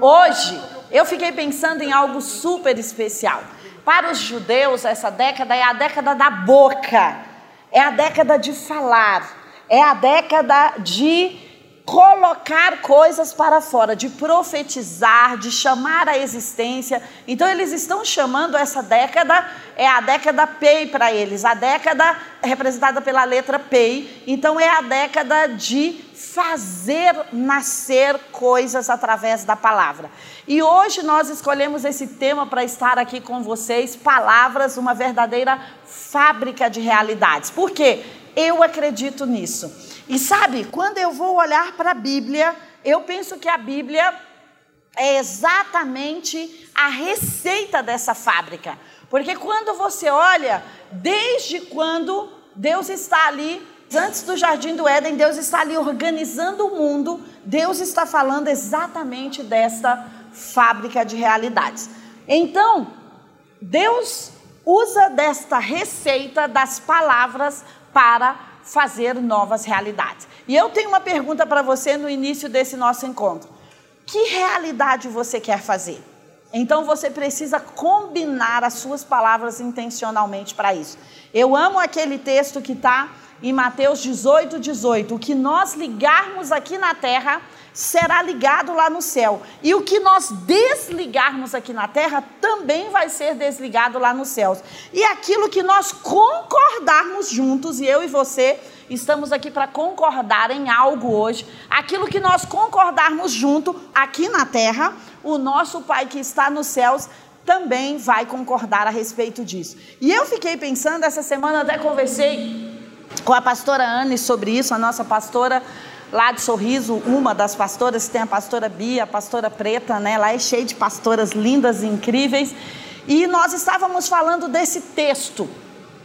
Hoje, eu fiquei pensando em algo super especial. Para os judeus, essa década é a década da boca, é a década de falar, é a década de colocar coisas para fora, de profetizar, de chamar a existência. Então eles estão chamando essa década é a década PEI para eles, a década representada pela letra PEI. Então é a década de fazer nascer coisas através da palavra. E hoje nós escolhemos esse tema para estar aqui com vocês, palavras, uma verdadeira fábrica de realidades. Por quê? Eu acredito nisso. E sabe, quando eu vou olhar para a Bíblia, eu penso que a Bíblia é exatamente a receita dessa fábrica. Porque quando você olha, desde quando Deus está ali, antes do jardim do Éden, Deus está ali organizando o mundo, Deus está falando exatamente desta fábrica de realidades. Então, Deus usa desta receita das palavras para fazer novas realidades. E eu tenho uma pergunta para você no início desse nosso encontro: que realidade você quer fazer? Então você precisa combinar as suas palavras intencionalmente para isso. Eu amo aquele texto que está em Mateus 18, 18. O que nós ligarmos aqui na terra será ligado lá no céu. E o que nós desligarmos aqui na terra também vai ser desligado lá nos céus. E aquilo que nós concordarmos juntos, e eu e você estamos aqui para concordar em algo hoje, aquilo que nós concordarmos junto aqui na terra, o nosso Pai que está nos céus também vai concordar a respeito disso. E eu fiquei pensando, essa semana até conversei com a pastora Anne sobre isso, a nossa pastora lá de Sorriso, uma das pastoras, tem a pastora Bia, a pastora Preta, né? Lá é cheio de pastoras lindas e incríveis. E nós estávamos falando desse texto.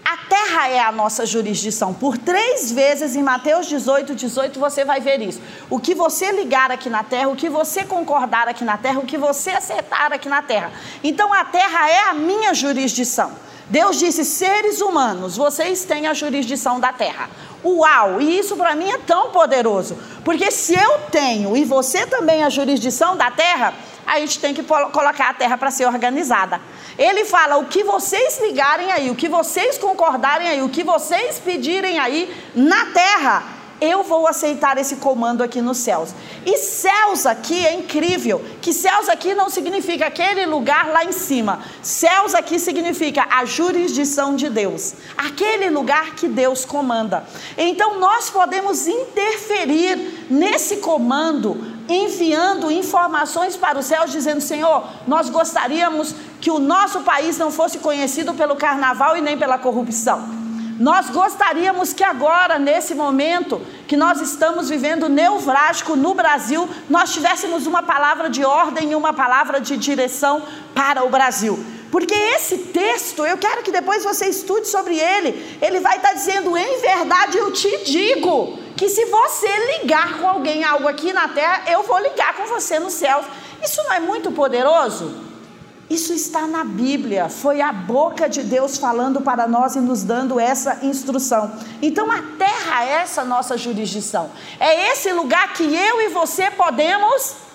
A terra é a nossa jurisdição. Por três vezes em Mateus 18, 18 você vai ver isso. O que você ligar aqui na terra, o que você concordar aqui na terra, o que você acertar aqui na terra. Então a terra é a minha jurisdição. Deus disse: seres humanos, vocês têm a jurisdição da terra. Uau! E isso para mim é tão poderoso, porque se eu tenho e você também a jurisdição da terra, a gente tem que colocar a terra para ser organizada. Ele fala: o que vocês ligarem aí, o que vocês concordarem aí, o que vocês pedirem aí na terra, eu vou aceitar esse comando aqui nos céus. E céus aqui é incrível, que céus aqui não significa aquele lugar lá em cima. Céus aqui significa a jurisdição de Deus, aquele lugar que Deus comanda. Então nós podemos interferir nesse comando, enviando informações para os céus, dizendo: Senhor, nós gostaríamos que o nosso país não fosse conhecido pelo carnaval e nem pela corrupção. Nós gostaríamos que agora, nesse momento que nós estamos vivendo neurálgico no Brasil, nós tivéssemos uma palavra de ordem e uma palavra de direção para o Brasil. Porque esse texto, eu quero que depois você estude sobre ele. Ele vai estar dizendo: em verdade eu te digo, que se você ligar com alguém algo aqui na terra, eu vou ligar com você nos céus. Isso não é muito poderoso? Isso está na Bíblia, foi a boca de Deus falando para nós e nos dando essa instrução. Então a terra é essa nossa jurisdição, é esse lugar que eu e você podemos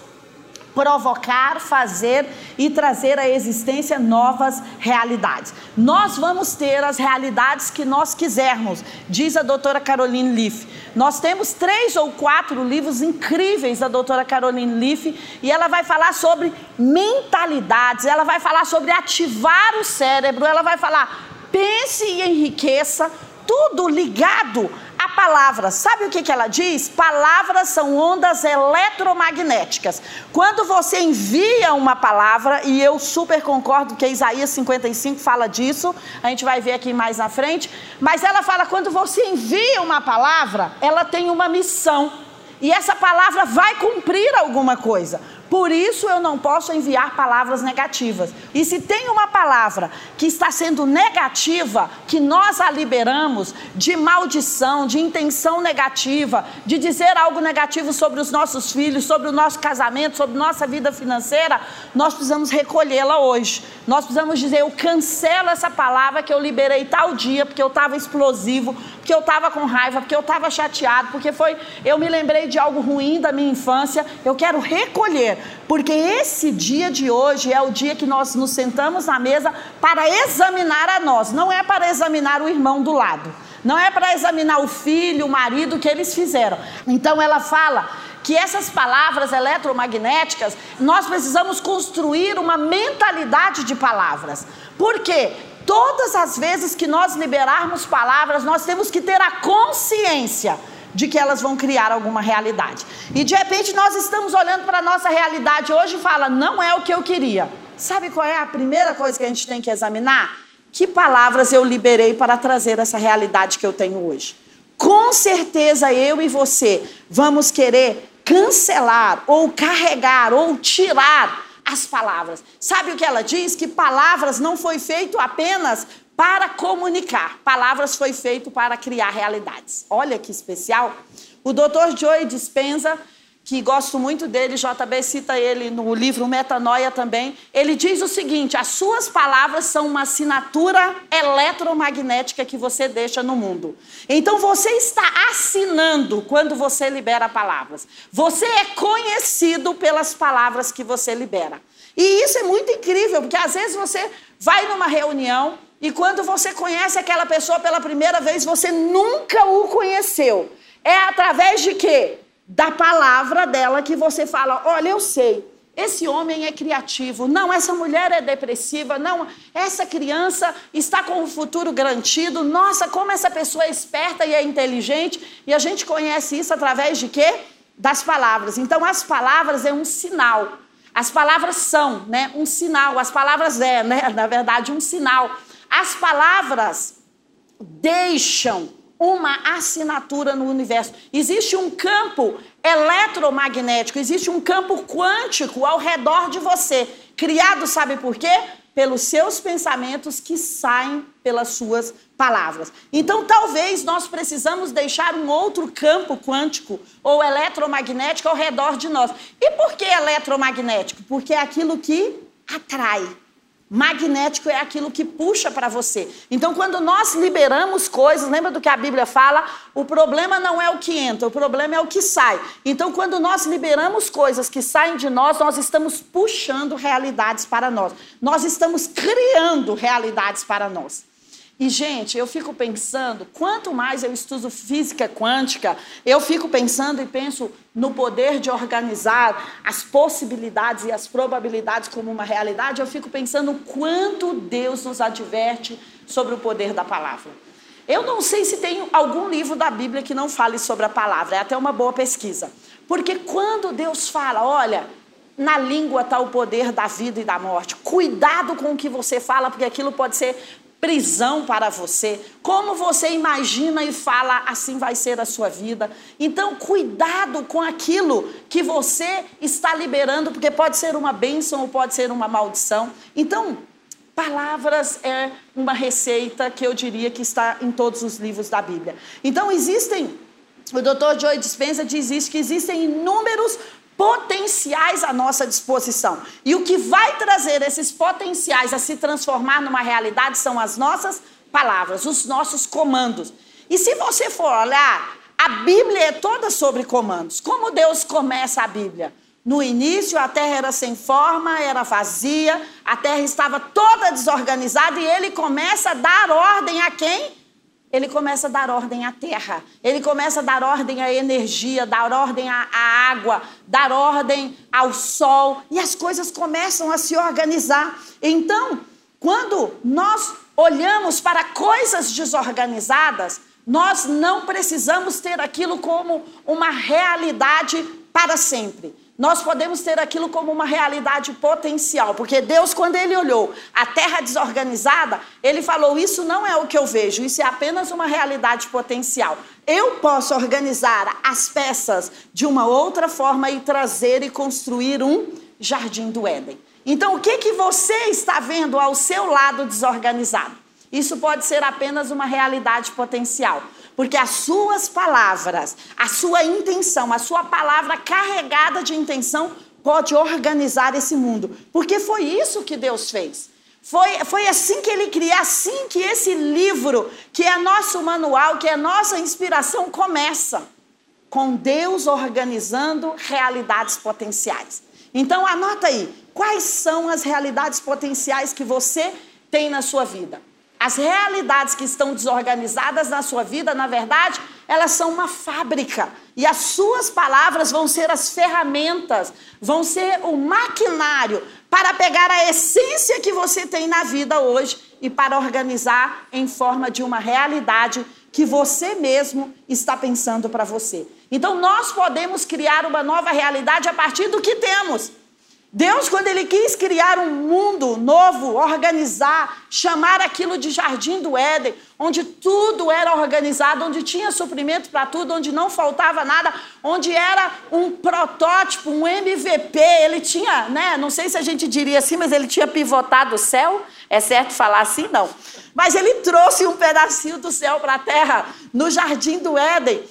provocar, fazer e trazer à existência novas realidades. Nós vamos ter as realidades que nós quisermos, diz a doutora Caroline Leaf. Nós temos três ou quatro livros incríveis da doutora Caroline Leaf e ela vai falar sobre mentalidades, ela vai falar sobre ativar o cérebro, ela vai falar pense e enriqueça, tudo ligado a palavra, sabe o que, que ela diz? Palavras são ondas eletromagnéticas. Quando você envia uma palavra, e eu super concordo que Isaías 55 fala disso, a gente vai ver aqui mais na frente, mas ela fala: quando você envia uma palavra, ela tem uma missão. E essa palavra vai cumprir alguma coisa. Por isso eu não posso enviar palavras negativas. E se tem uma palavra que está sendo negativa, que nós a liberamos de maldição, de intenção negativa, de dizer algo negativo sobre os nossos filhos, sobre o nosso casamento, sobre nossa vida financeira, nós precisamos recolhê-la hoje. Nós precisamos dizer: eu cancelo essa palavra que eu liberei tal dia, porque eu estava explosivo, porque eu estava com raiva, porque eu estava chateado, porque foi, eu me lembrei de algo ruim da minha infância. Eu quero recolher Porque esse dia de hoje é o dia que nós nos sentamos na mesa para examinar a nós, não é para examinar o irmão do lado. Não é para examinar o filho, o marido que eles fizeram. Então ela fala que essas palavras eletromagnéticas, nós precisamos construir uma mentalidade de palavras. Por quê? Todas as vezes que nós liberarmos palavras, nós temos que ter a consciência de que elas vão criar alguma realidade. E de repente nós estamos olhando para a nossa realidade hoje e fala, não é o que eu queria. Sabe qual é a primeira coisa que a gente tem que examinar? Que palavras eu liberei para trazer essa realidade que eu tenho hoje? Com certeza eu e você vamos querer cancelar ou carregar ou tirar as palavras. Sabe o que ela diz? Que palavras não foi feito apenas para comunicar. Palavras foi feito para criar realidades. Olha que especial. O Dr. Joey Dispenza que gosto muito dele, JB cita ele no livro Metanoia também. Ele diz o seguinte: as suas palavras são uma assinatura eletromagnética que você deixa no mundo. Então você está assinando quando você libera palavras. Você é conhecido pelas palavras que você libera. E isso é muito incrível, porque às vezes você vai numa reunião e quando você conhece aquela pessoa pela primeira vez, você nunca o conheceu. É através de quê? da palavra dela que você fala: olha, eu sei, esse homem é criativo, não, essa mulher é depressiva, não, essa criança está com o futuro garantido, nossa, como essa pessoa é esperta e é inteligente, e a gente conhece isso através de quê? Das palavras. Então, as palavras é um sinal. As palavras são, né, um sinal. As palavras é, né, na verdade, um sinal. As palavras deixam uma assinatura no universo. Existe um campo eletromagnético, existe um campo quântico ao redor de você, criado, sabe por quê? Pelos seus pensamentos que saem pelas suas palavras. Então, talvez nós precisamos deixar um outro campo quântico ou eletromagnético ao redor de nós. E por que eletromagnético? Porque é aquilo que atrai. Magnético é aquilo que puxa para você. Então, quando nós liberamos coisas, lembra do que a Bíblia fala? O problema não é o que entra, o problema é o que sai. Então, quando nós liberamos coisas que saem de nós, nós estamos puxando realidades para nós. Nós estamos criando realidades para nós. E, gente, eu fico pensando, quanto mais eu estudo física quântica, eu fico pensando e penso no poder de organizar as possibilidades e as probabilidades como uma realidade, eu fico pensando quanto Deus nos adverte sobre o poder da palavra. Eu não sei se tem algum livro da Bíblia que não fale sobre a palavra, é até uma boa pesquisa. Porque quando Deus fala, olha, na língua está o poder da vida e da morte. Cuidado com o que você fala, porque aquilo pode ser prisão para você. Como você imagina e fala, assim vai ser a sua vida. Então, cuidado com aquilo que você está liberando, porque pode ser uma bênção ou pode ser uma maldição. Então, palavras é uma receita que eu diria que está em todos os livros da Bíblia. Então, existem. O Dr. Joy Dispenza diz isso, que existem inúmeros potenciais à nossa disposição. E o que vai trazer esses potenciais a se transformar numa realidade são as nossas palavras, os nossos comandos. E se você for olhar, a Bíblia é toda sobre comandos. Como Deus começa a Bíblia? No início, a terra era sem forma, era vazia, a terra estava toda desorganizada e ele começa a dar ordem a quem? Ele começa a dar ordem à terra, ele começa a dar ordem à energia, dar ordem à, à, água, dar ordem ao sol, e as coisas começam a se organizar. Então, quando nós olhamos para coisas desorganizadas, nós não precisamos ter aquilo como uma realidade para sempre nós podemos ter aquilo como uma realidade potencial, porque Deus, quando ele olhou a terra desorganizada, ele falou: Isso não é o que eu vejo, isso é apenas uma realidade potencial. Eu posso organizar as peças de uma outra forma e trazer e construir um jardim do Éden. Então, o que, que você está vendo ao seu lado desorganizado? Isso pode ser apenas uma realidade potencial. Porque as suas palavras, a sua intenção, a sua palavra carregada de intenção pode organizar esse mundo. Porque foi isso que Deus fez. Foi, foi assim que ele criou, assim que esse livro, que é nosso manual, que é nossa inspiração, começa. Com Deus organizando realidades potenciais. Então anota aí, quais são as realidades potenciais que você tem na sua vida? As realidades que estão desorganizadas na sua vida, na verdade, elas são uma fábrica. E as suas palavras vão ser as ferramentas, vão ser o maquinário para pegar a essência que você tem na vida hoje e para organizar em forma de uma realidade que você mesmo está pensando para você. Então, nós podemos criar uma nova realidade a partir do que temos. Deus, quando Ele quis criar um mundo novo, organizar, chamar aquilo de Jardim do Éden, onde tudo era organizado, onde tinha suprimento para tudo, onde não faltava nada, onde era um protótipo, um MVP, ele tinha, né? Não sei se a gente diria assim, mas ele tinha pivotado o céu, é certo falar assim? Não. Mas ele trouxe um pedacinho do céu para a terra, no Jardim do Éden.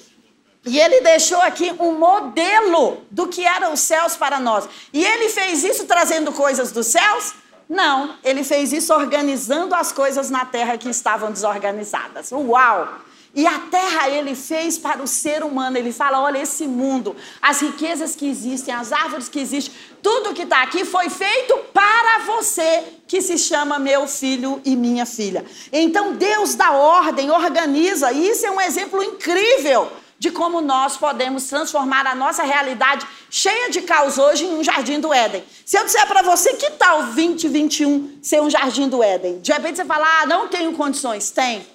E ele deixou aqui um modelo do que eram os céus para nós. E ele fez isso trazendo coisas dos céus? Não, ele fez isso organizando as coisas na terra que estavam desorganizadas. Uau! E a terra ele fez para o ser humano. Ele fala: olha, esse mundo, as riquezas que existem, as árvores que existem, tudo que está aqui foi feito para você, que se chama meu filho e minha filha. Então Deus dá ordem, organiza. E isso é um exemplo incrível de como nós podemos transformar a nossa realidade cheia de caos hoje em um jardim do Éden. Se eu disser para você, que tal 2021 ser um jardim do Éden? De repente você fala, ah, não tenho condições. Tem.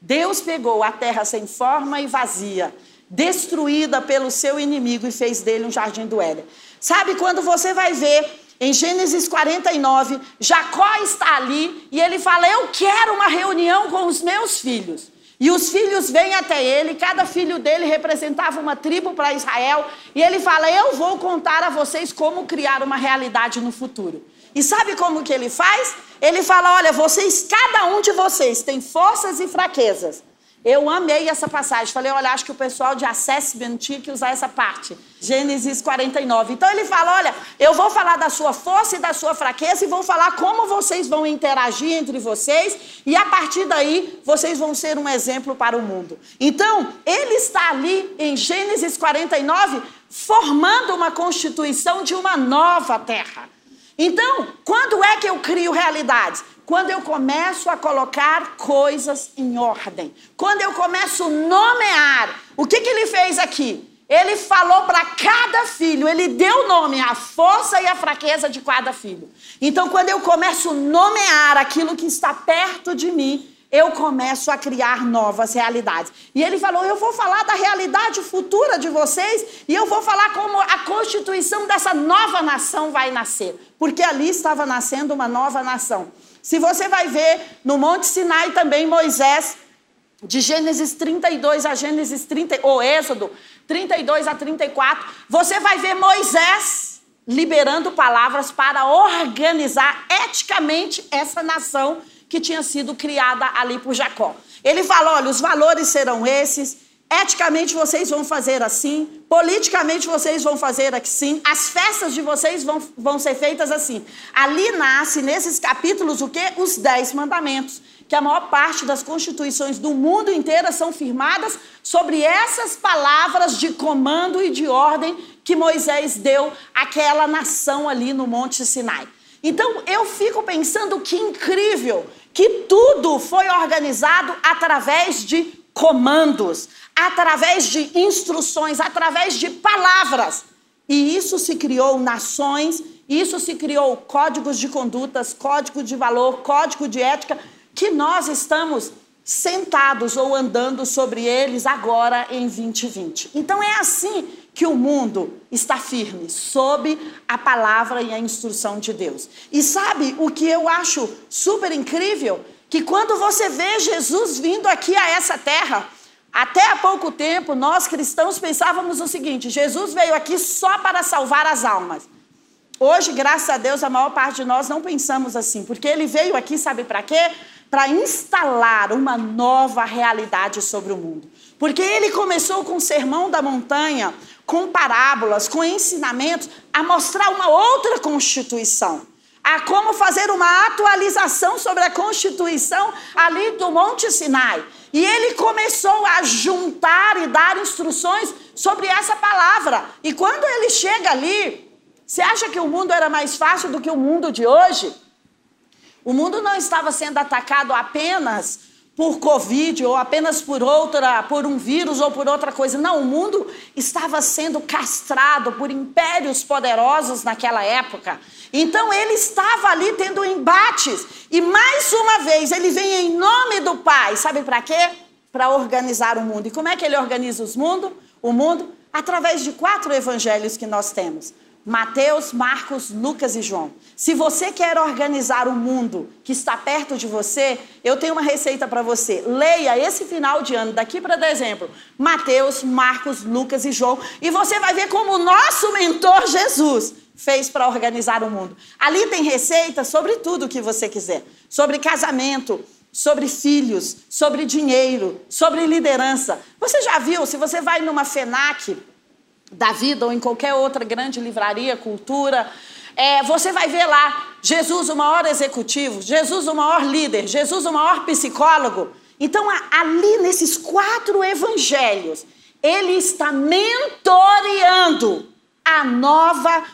Deus pegou a terra sem forma e vazia, destruída pelo seu inimigo e fez dele um jardim do Éden. Sabe quando você vai ver em Gênesis 49, Jacó está ali e ele fala: Eu quero uma reunião com os meus filhos. E os filhos vêm até ele, cada filho dele representava uma tribo para Israel, e ele fala: Eu vou contar a vocês como criar uma realidade no futuro. E sabe como que ele faz? Ele fala: Olha, vocês, cada um de vocês tem forças e fraquezas. Eu amei essa passagem. Falei, olha, acho que o pessoal de assessment tinha que usar essa parte. Gênesis 49. Então ele fala: olha, eu vou falar da sua força e da sua fraqueza e vou falar como vocês vão interagir entre vocês, e a partir daí vocês vão ser um exemplo para o mundo. Então, ele está ali em Gênesis 49 formando uma constituição de uma nova terra. Então, quando é que eu crio realidades? Quando eu começo a colocar coisas em ordem, quando eu começo a nomear. O que, que ele fez aqui? Ele falou para cada filho, ele deu nome à força e à fraqueza de cada filho. Então, quando eu começo a nomear aquilo que está perto de mim, eu começo a criar novas realidades. E ele falou: Eu vou falar da realidade futura de vocês e eu vou falar como a constituição dessa nova nação vai nascer. Porque ali estava nascendo uma nova nação. Se você vai ver no Monte Sinai também, Moisés, de Gênesis 32 a Gênesis 30, ou Êxodo 32 a 34, você vai ver Moisés liberando palavras para organizar eticamente essa nação que tinha sido criada ali por Jacó. Ele fala: olha, os valores serão esses, Eticamente vocês vão fazer assim, politicamente vocês vão fazer assim, as festas de vocês vão, vão ser feitas assim. Ali nasce, nesses capítulos, o que? Os dez mandamentos, que a maior parte das constituições do mundo inteiro são firmadas sobre essas palavras de comando e de ordem que Moisés deu àquela nação ali no Monte Sinai. Então eu fico pensando que incrível que tudo foi organizado através de comandos, através de instruções, através de palavras. E isso se criou nações, isso se criou códigos de condutas, código de valor, código de ética, que nós estamos sentados ou andando sobre eles agora em 2020. Então é assim que o mundo está firme, sob a palavra e a instrução de Deus. E sabe o que eu acho super incrível? Que quando você vê Jesus vindo aqui a essa terra, até há pouco tempo, nós cristãos pensávamos o seguinte: Jesus veio aqui só para salvar as almas. Hoje, graças a Deus, a maior parte de nós não pensamos assim, porque ele veio aqui, sabe para quê? Para instalar uma nova realidade sobre o mundo. Porque ele começou com o sermão da montanha, com parábolas, com ensinamentos, a mostrar uma outra constituição a como fazer uma atualização sobre a Constituição ali do Monte Sinai. E ele começou a juntar e dar instruções sobre essa palavra. E quando ele chega ali, Você acha que o mundo era mais fácil do que o mundo de hoje? O mundo não estava sendo atacado apenas por Covid ou apenas por outra, por um vírus ou por outra coisa. Não, o mundo estava sendo castrado por impérios poderosos naquela época. Então ele estava ali tendo embates. E mais uma vez ele vem em nome do Pai. Sabe para quê? Para organizar o mundo. E como é que ele organiza os mundo? o mundo? Através de quatro evangelhos que nós temos. Mateus, Marcos, Lucas e João. Se você quer organizar o mundo que está perto de você, eu tenho uma receita para você. Leia esse final de ano, daqui para dezembro, Mateus, Marcos, Lucas e João, e você vai ver como o nosso mentor Jesus fez para organizar o mundo. Ali tem receita sobre tudo o que você quiser: sobre casamento, sobre filhos, sobre dinheiro, sobre liderança. Você já viu, se você vai numa FENAC, da vida ou em qualquer outra grande livraria, cultura, é, você vai ver lá Jesus, o maior executivo, Jesus, o maior líder, Jesus, o maior psicólogo. Então, ali nesses quatro evangelhos, ele está mentoreando a nova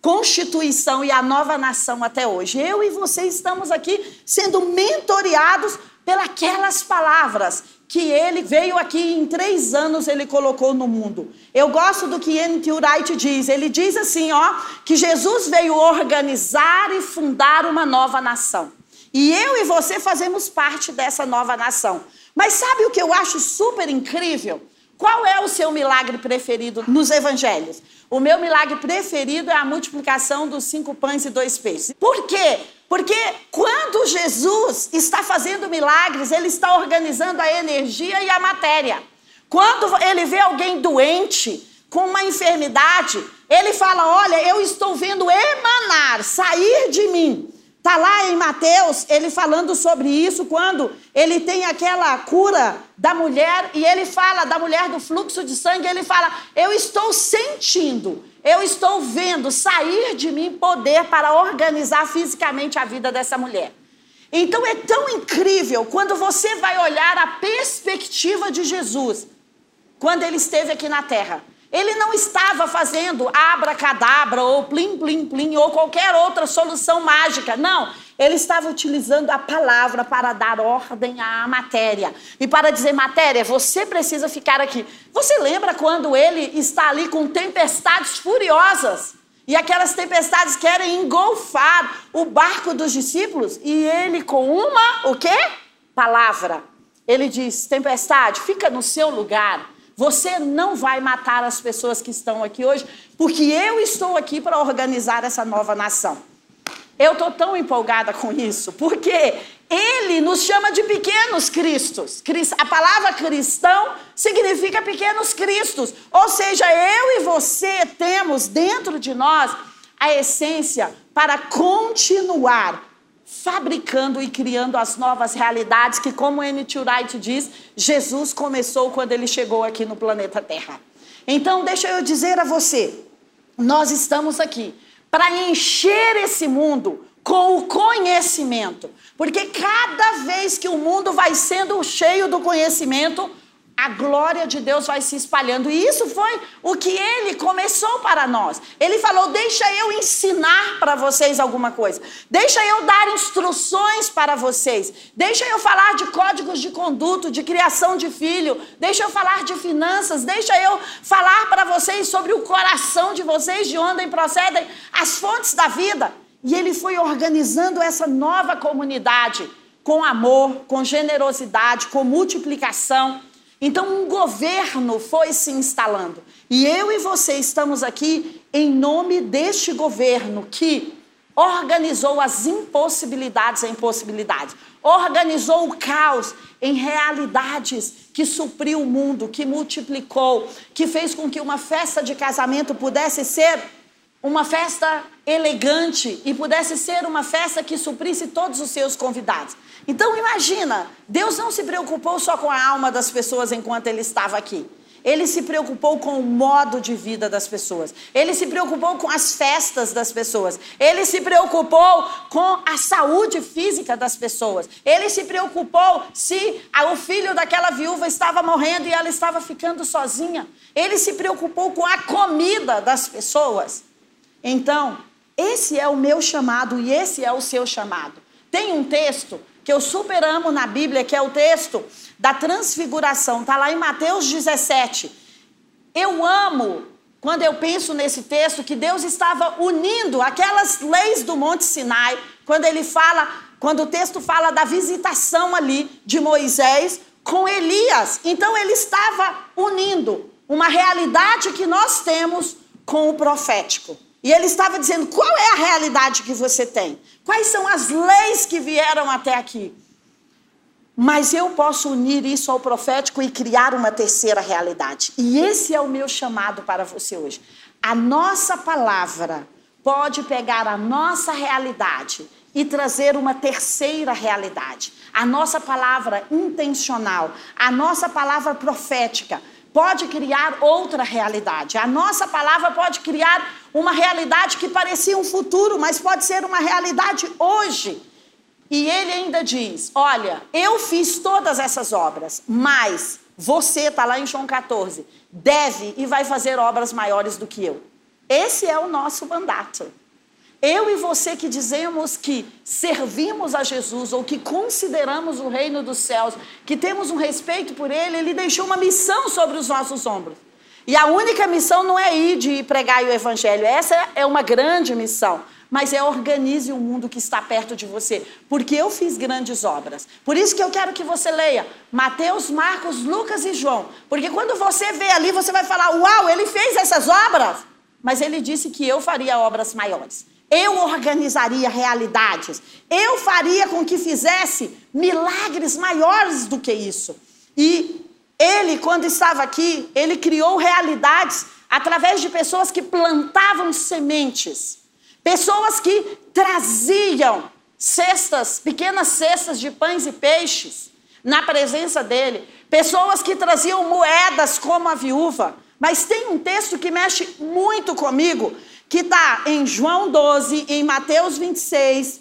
constituição e a nova nação até hoje. Eu e você estamos aqui sendo mentoreados pelas palavras que ele veio aqui em três anos ele colocou no mundo. Eu gosto do que N.T. Wright diz. Ele diz assim, ó, que Jesus veio organizar e fundar uma nova nação. E eu e você fazemos parte dessa nova nação. Mas sabe o que eu acho super incrível? Qual é o seu milagre preferido nos evangelhos? O meu milagre preferido é a multiplicação dos cinco pães e dois peixes. Por quê? Porque quando Jesus está fazendo milagres, ele está organizando a energia e a matéria. Quando ele vê alguém doente, com uma enfermidade, ele fala: Olha, eu estou vendo emanar, sair de mim. Está lá em Mateus, ele falando sobre isso, quando ele tem aquela cura da mulher, e ele fala da mulher do fluxo de sangue, ele fala: Eu estou sentindo eu estou vendo sair de mim poder para organizar fisicamente a vida dessa mulher. Então é tão incrível quando você vai olhar a perspectiva de Jesus, quando ele esteve aqui na terra. Ele não estava fazendo abracadabra ou plim, plim, plim ou qualquer outra solução mágica. Não. Ele estava utilizando a palavra para dar ordem à matéria. E para dizer, matéria, você precisa ficar aqui. Você lembra quando ele está ali com tempestades furiosas? E aquelas tempestades querem engolfar o barco dos discípulos? E ele, com uma, o quê? Palavra. Ele diz: tempestade, fica no seu lugar. Você não vai matar as pessoas que estão aqui hoje, porque eu estou aqui para organizar essa nova nação. Eu estou tão empolgada com isso, porque ele nos chama de pequenos cristos. A palavra cristão significa pequenos cristos. Ou seja, eu e você temos dentro de nós a essência para continuar fabricando e criando as novas realidades que, como N.T. Wright diz, Jesus começou quando ele chegou aqui no planeta Terra. Então, deixa eu dizer a você, nós estamos aqui para encher esse mundo com o conhecimento. Porque cada vez que o mundo vai sendo cheio do conhecimento, a glória de Deus vai se espalhando. E isso foi o que ele começou para nós. Ele falou: Deixa eu ensinar para vocês alguma coisa. Deixa eu dar instruções para vocês. Deixa eu falar de códigos de conduto, de criação de filho. Deixa eu falar de finanças. Deixa eu falar para vocês sobre o coração de vocês, de onde procedem as fontes da vida. E ele foi organizando essa nova comunidade com amor, com generosidade, com multiplicação. Então, um governo foi se instalando. E eu e você estamos aqui em nome deste governo que organizou as impossibilidades em possibilidades, organizou o caos em realidades que supriu o mundo, que multiplicou, que fez com que uma festa de casamento pudesse ser uma festa elegante e pudesse ser uma festa que suprisse todos os seus convidados. Então imagina, Deus não se preocupou só com a alma das pessoas enquanto ele estava aqui. Ele se preocupou com o modo de vida das pessoas. Ele se preocupou com as festas das pessoas. Ele se preocupou com a saúde física das pessoas. Ele se preocupou se o filho daquela viúva estava morrendo e ela estava ficando sozinha. Ele se preocupou com a comida das pessoas. Então, esse é o meu chamado e esse é o seu chamado. Tem um texto que eu super amo na Bíblia, que é o texto da transfiguração, está lá em Mateus 17. Eu amo quando eu penso nesse texto que Deus estava unindo aquelas leis do Monte Sinai, quando ele fala, quando o texto fala da visitação ali de Moisés com Elias. Então ele estava unindo uma realidade que nós temos com o profético. E ele estava dizendo: qual é a realidade que você tem? Quais são as leis que vieram até aqui? Mas eu posso unir isso ao profético e criar uma terceira realidade. E esse é o meu chamado para você hoje. A nossa palavra pode pegar a nossa realidade e trazer uma terceira realidade. A nossa palavra intencional, a nossa palavra profética pode criar outra realidade. A nossa palavra pode criar uma realidade que parecia um futuro, mas pode ser uma realidade hoje. E ele ainda diz: Olha, eu fiz todas essas obras, mas você, está lá em João 14, deve e vai fazer obras maiores do que eu. Esse é o nosso mandato. Eu e você que dizemos que servimos a Jesus ou que consideramos o reino dos céus, que temos um respeito por ele, ele deixou uma missão sobre os nossos ombros. E a única missão não é ir de pregar o evangelho, essa é uma grande missão mas é organize o mundo que está perto de você, porque eu fiz grandes obras. Por isso que eu quero que você leia Mateus, Marcos, Lucas e João, porque quando você vê ali, você vai falar: "Uau, ele fez essas obras!" Mas ele disse que eu faria obras maiores. Eu organizaria realidades. Eu faria com que fizesse milagres maiores do que isso. E ele, quando estava aqui, ele criou realidades através de pessoas que plantavam sementes. Pessoas que traziam cestas, pequenas cestas de pães e peixes na presença dele. Pessoas que traziam moedas como a viúva. Mas tem um texto que mexe muito comigo, que está em João 12, em Mateus 26,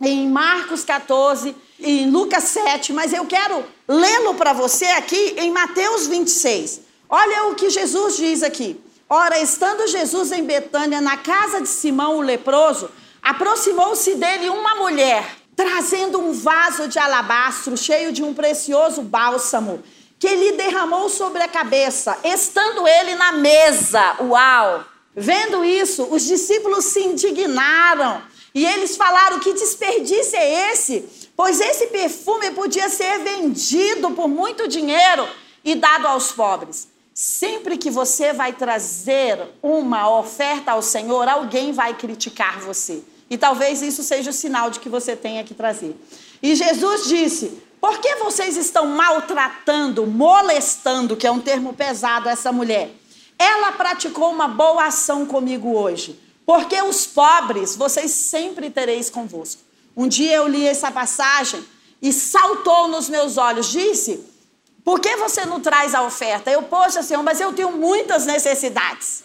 em Marcos 14, em Lucas 7, mas eu quero lê-lo para você aqui em Mateus 26. Olha o que Jesus diz aqui. Ora, estando Jesus em Betânia, na casa de Simão o leproso, aproximou-se dele uma mulher, trazendo um vaso de alabastro cheio de um precioso bálsamo, que lhe derramou sobre a cabeça, estando ele na mesa. Uau! Vendo isso, os discípulos se indignaram e eles falaram: Que desperdício é esse? Pois esse perfume podia ser vendido por muito dinheiro e dado aos pobres. Sempre que você vai trazer uma oferta ao Senhor, alguém vai criticar você. E talvez isso seja o sinal de que você tenha que trazer. E Jesus disse: Por que vocês estão maltratando, molestando, que é um termo pesado, essa mulher? Ela praticou uma boa ação comigo hoje. Porque os pobres vocês sempre tereis convosco. Um dia eu li essa passagem e saltou nos meus olhos. Disse por que você não traz a oferta? Eu, poxa, Senhor, mas eu tenho muitas necessidades.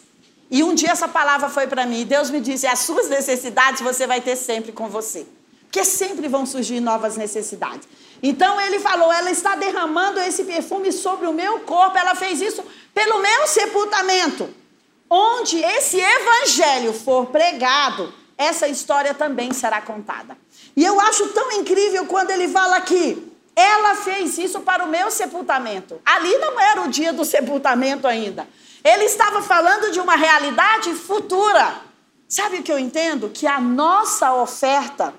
E um dia essa palavra foi para mim. Deus me disse: as suas necessidades você vai ter sempre com você. Porque sempre vão surgir novas necessidades. Então ele falou: ela está derramando esse perfume sobre o meu corpo. Ela fez isso pelo meu sepultamento. Onde esse evangelho for pregado, essa história também será contada. E eu acho tão incrível quando ele fala aqui: ela fez isso para o meu sepultamento. Ali não era o dia do sepultamento ainda. Ele estava falando de uma realidade futura. Sabe o que eu entendo? Que a nossa oferta,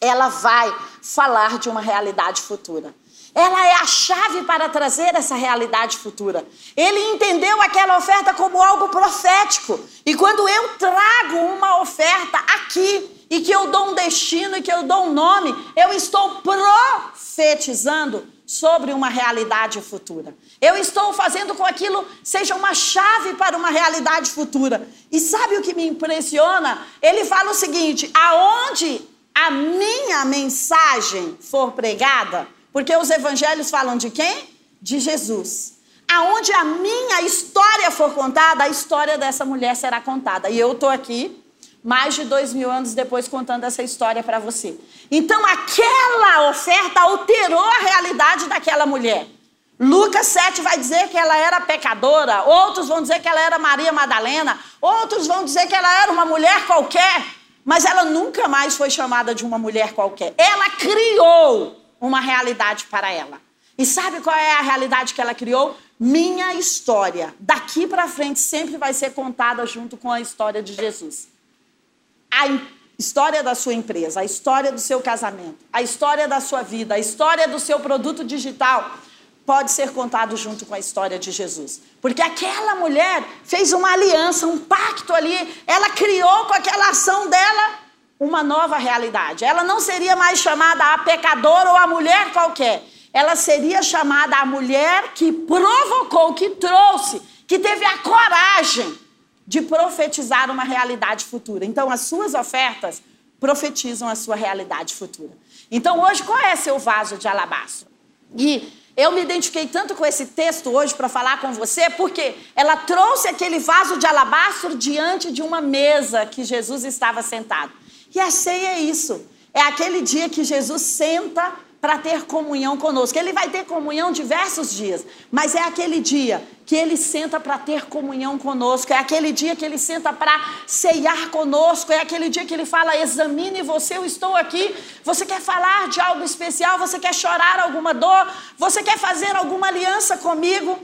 ela vai falar de uma realidade futura. Ela é a chave para trazer essa realidade futura. Ele entendeu aquela oferta como algo profético. E quando eu trago uma oferta aqui, e que eu dou um destino e que eu dou um nome, eu estou profetizando sobre uma realidade futura. Eu estou fazendo com aquilo seja uma chave para uma realidade futura. E sabe o que me impressiona? Ele fala o seguinte: aonde a minha mensagem for pregada, porque os evangelhos falam de quem? De Jesus. Aonde a minha história for contada, a história dessa mulher será contada. E eu estou aqui mais de dois mil anos depois contando essa história para você. Então aquela oferta alterou a realidade daquela mulher. Lucas 7 vai dizer que ela era pecadora, outros vão dizer que ela era Maria Madalena, outros vão dizer que ela era uma mulher qualquer, mas ela nunca mais foi chamada de uma mulher qualquer. Ela criou uma realidade para ela. E sabe qual é a realidade que ela criou? Minha história, daqui para frente, sempre vai ser contada junto com a história de Jesus. A história da sua empresa, a história do seu casamento, a história da sua vida, a história do seu produto digital pode ser contado junto com a história de Jesus. Porque aquela mulher fez uma aliança, um pacto ali, ela criou com aquela ação dela uma nova realidade. Ela não seria mais chamada a pecadora ou a mulher qualquer. Ela seria chamada a mulher que provocou, que trouxe, que teve a coragem de profetizar uma realidade futura. Então, as suas ofertas profetizam a sua realidade futura. Então, hoje, qual é seu vaso de alabastro? E eu me identifiquei tanto com esse texto hoje para falar com você, porque ela trouxe aquele vaso de alabastro diante de uma mesa que Jesus estava sentado. E a ceia é isso. É aquele dia que Jesus senta para ter comunhão conosco. Ele vai ter comunhão diversos dias, mas é aquele dia que ele senta para ter comunhão conosco, é aquele dia que ele senta para ceiar conosco, é aquele dia que ele fala: examine você, eu estou aqui. Você quer falar de algo especial? Você quer chorar alguma dor? Você quer fazer alguma aliança comigo?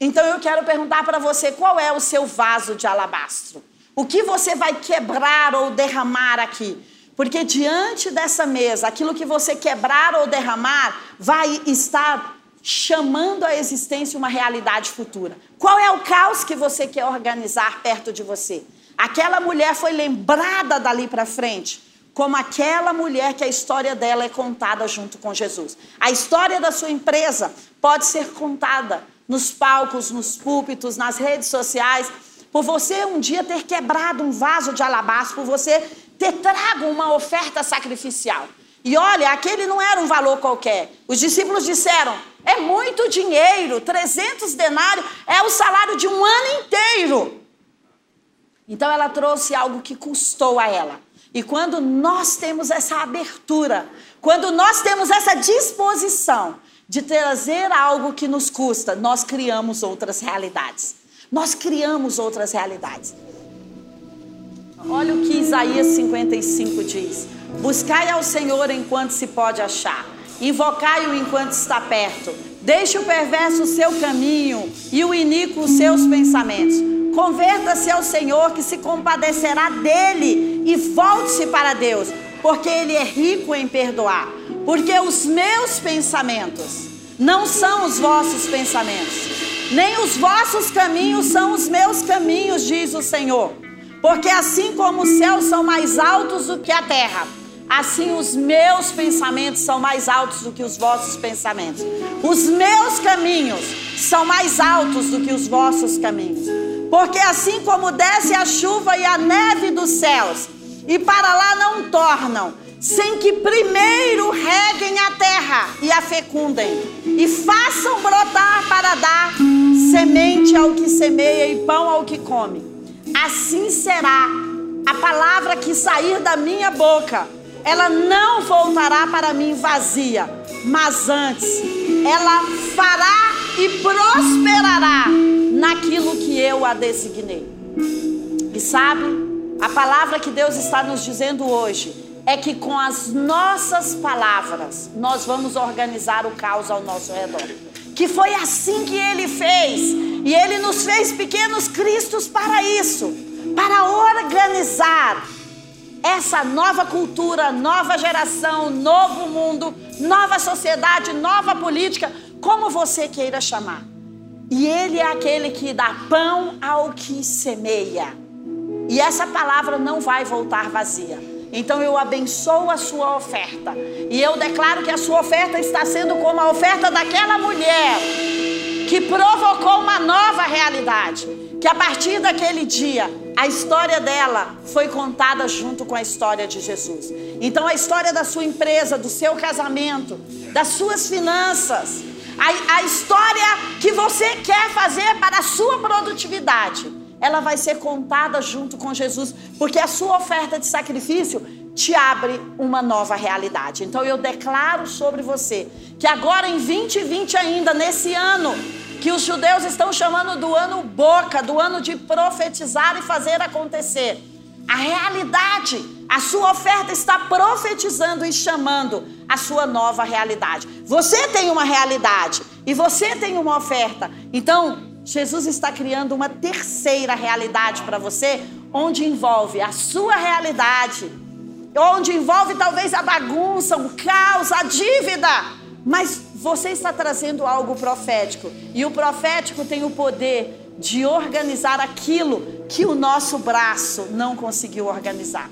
Então eu quero perguntar para você: qual é o seu vaso de alabastro? O que você vai quebrar ou derramar aqui? Porque diante dessa mesa, aquilo que você quebrar ou derramar vai estar chamando à existência uma realidade futura. Qual é o caos que você quer organizar perto de você? Aquela mulher foi lembrada dali para frente como aquela mulher que a história dela é contada junto com Jesus. A história da sua empresa pode ser contada nos palcos, nos púlpitos, nas redes sociais, por você um dia ter quebrado um vaso de alabastro, por você ter trago uma oferta sacrificial. E olha, aquele não era um valor qualquer. Os discípulos disseram: é muito dinheiro, 300 denários é o salário de um ano inteiro. Então ela trouxe algo que custou a ela. E quando nós temos essa abertura, quando nós temos essa disposição de trazer algo que nos custa, nós criamos outras realidades. Nós criamos outras realidades. Olha o que Isaías 55 diz: Buscai ao Senhor enquanto se pode achar, invocai-o enquanto está perto. Deixe o perverso o seu caminho e o iníquo os seus pensamentos. Converta-se ao Senhor que se compadecerá dele e volte-se para Deus, porque ele é rico em perdoar. Porque os meus pensamentos não são os vossos pensamentos, nem os vossos caminhos são os meus caminhos, diz o Senhor. Porque assim como os céus são mais altos do que a terra, assim os meus pensamentos são mais altos do que os vossos pensamentos. Os meus caminhos são mais altos do que os vossos caminhos. Porque assim como desce a chuva e a neve dos céus, e para lá não tornam, sem que primeiro reguem a terra e a fecundem, e façam brotar para dar semente ao que semeia e pão ao que come assim será a palavra que sair da minha boca. Ela não voltará para mim vazia, mas antes ela fará e prosperará naquilo que eu a designei. E sabe, a palavra que Deus está nos dizendo hoje é que com as nossas palavras nós vamos organizar o caos ao nosso redor. Que foi assim que ele fez. E ele nos fez pequenos cristos para isso para organizar essa nova cultura, nova geração, novo mundo, nova sociedade, nova política, como você queira chamar. E ele é aquele que dá pão ao que semeia. E essa palavra não vai voltar vazia. Então eu abençoo a sua oferta. E eu declaro que a sua oferta está sendo como a oferta daquela mulher que provocou uma nova realidade. Que a partir daquele dia, a história dela foi contada junto com a história de Jesus. Então, a história da sua empresa, do seu casamento, das suas finanças, a, a história que você quer fazer para a sua produtividade, ela vai ser contada junto com Jesus, porque a sua oferta de sacrifício te abre uma nova realidade. Então eu declaro sobre você que agora em 2020 ainda, nesse ano, que os judeus estão chamando do ano boca, do ano de profetizar e fazer acontecer. A realidade, a sua oferta está profetizando e chamando a sua nova realidade. Você tem uma realidade e você tem uma oferta. Então, Jesus está criando uma terceira realidade para você, onde envolve a sua realidade onde envolve talvez a bagunça, o caos, a dívida. Mas você está trazendo algo profético. E o profético tem o poder de organizar aquilo que o nosso braço não conseguiu organizar.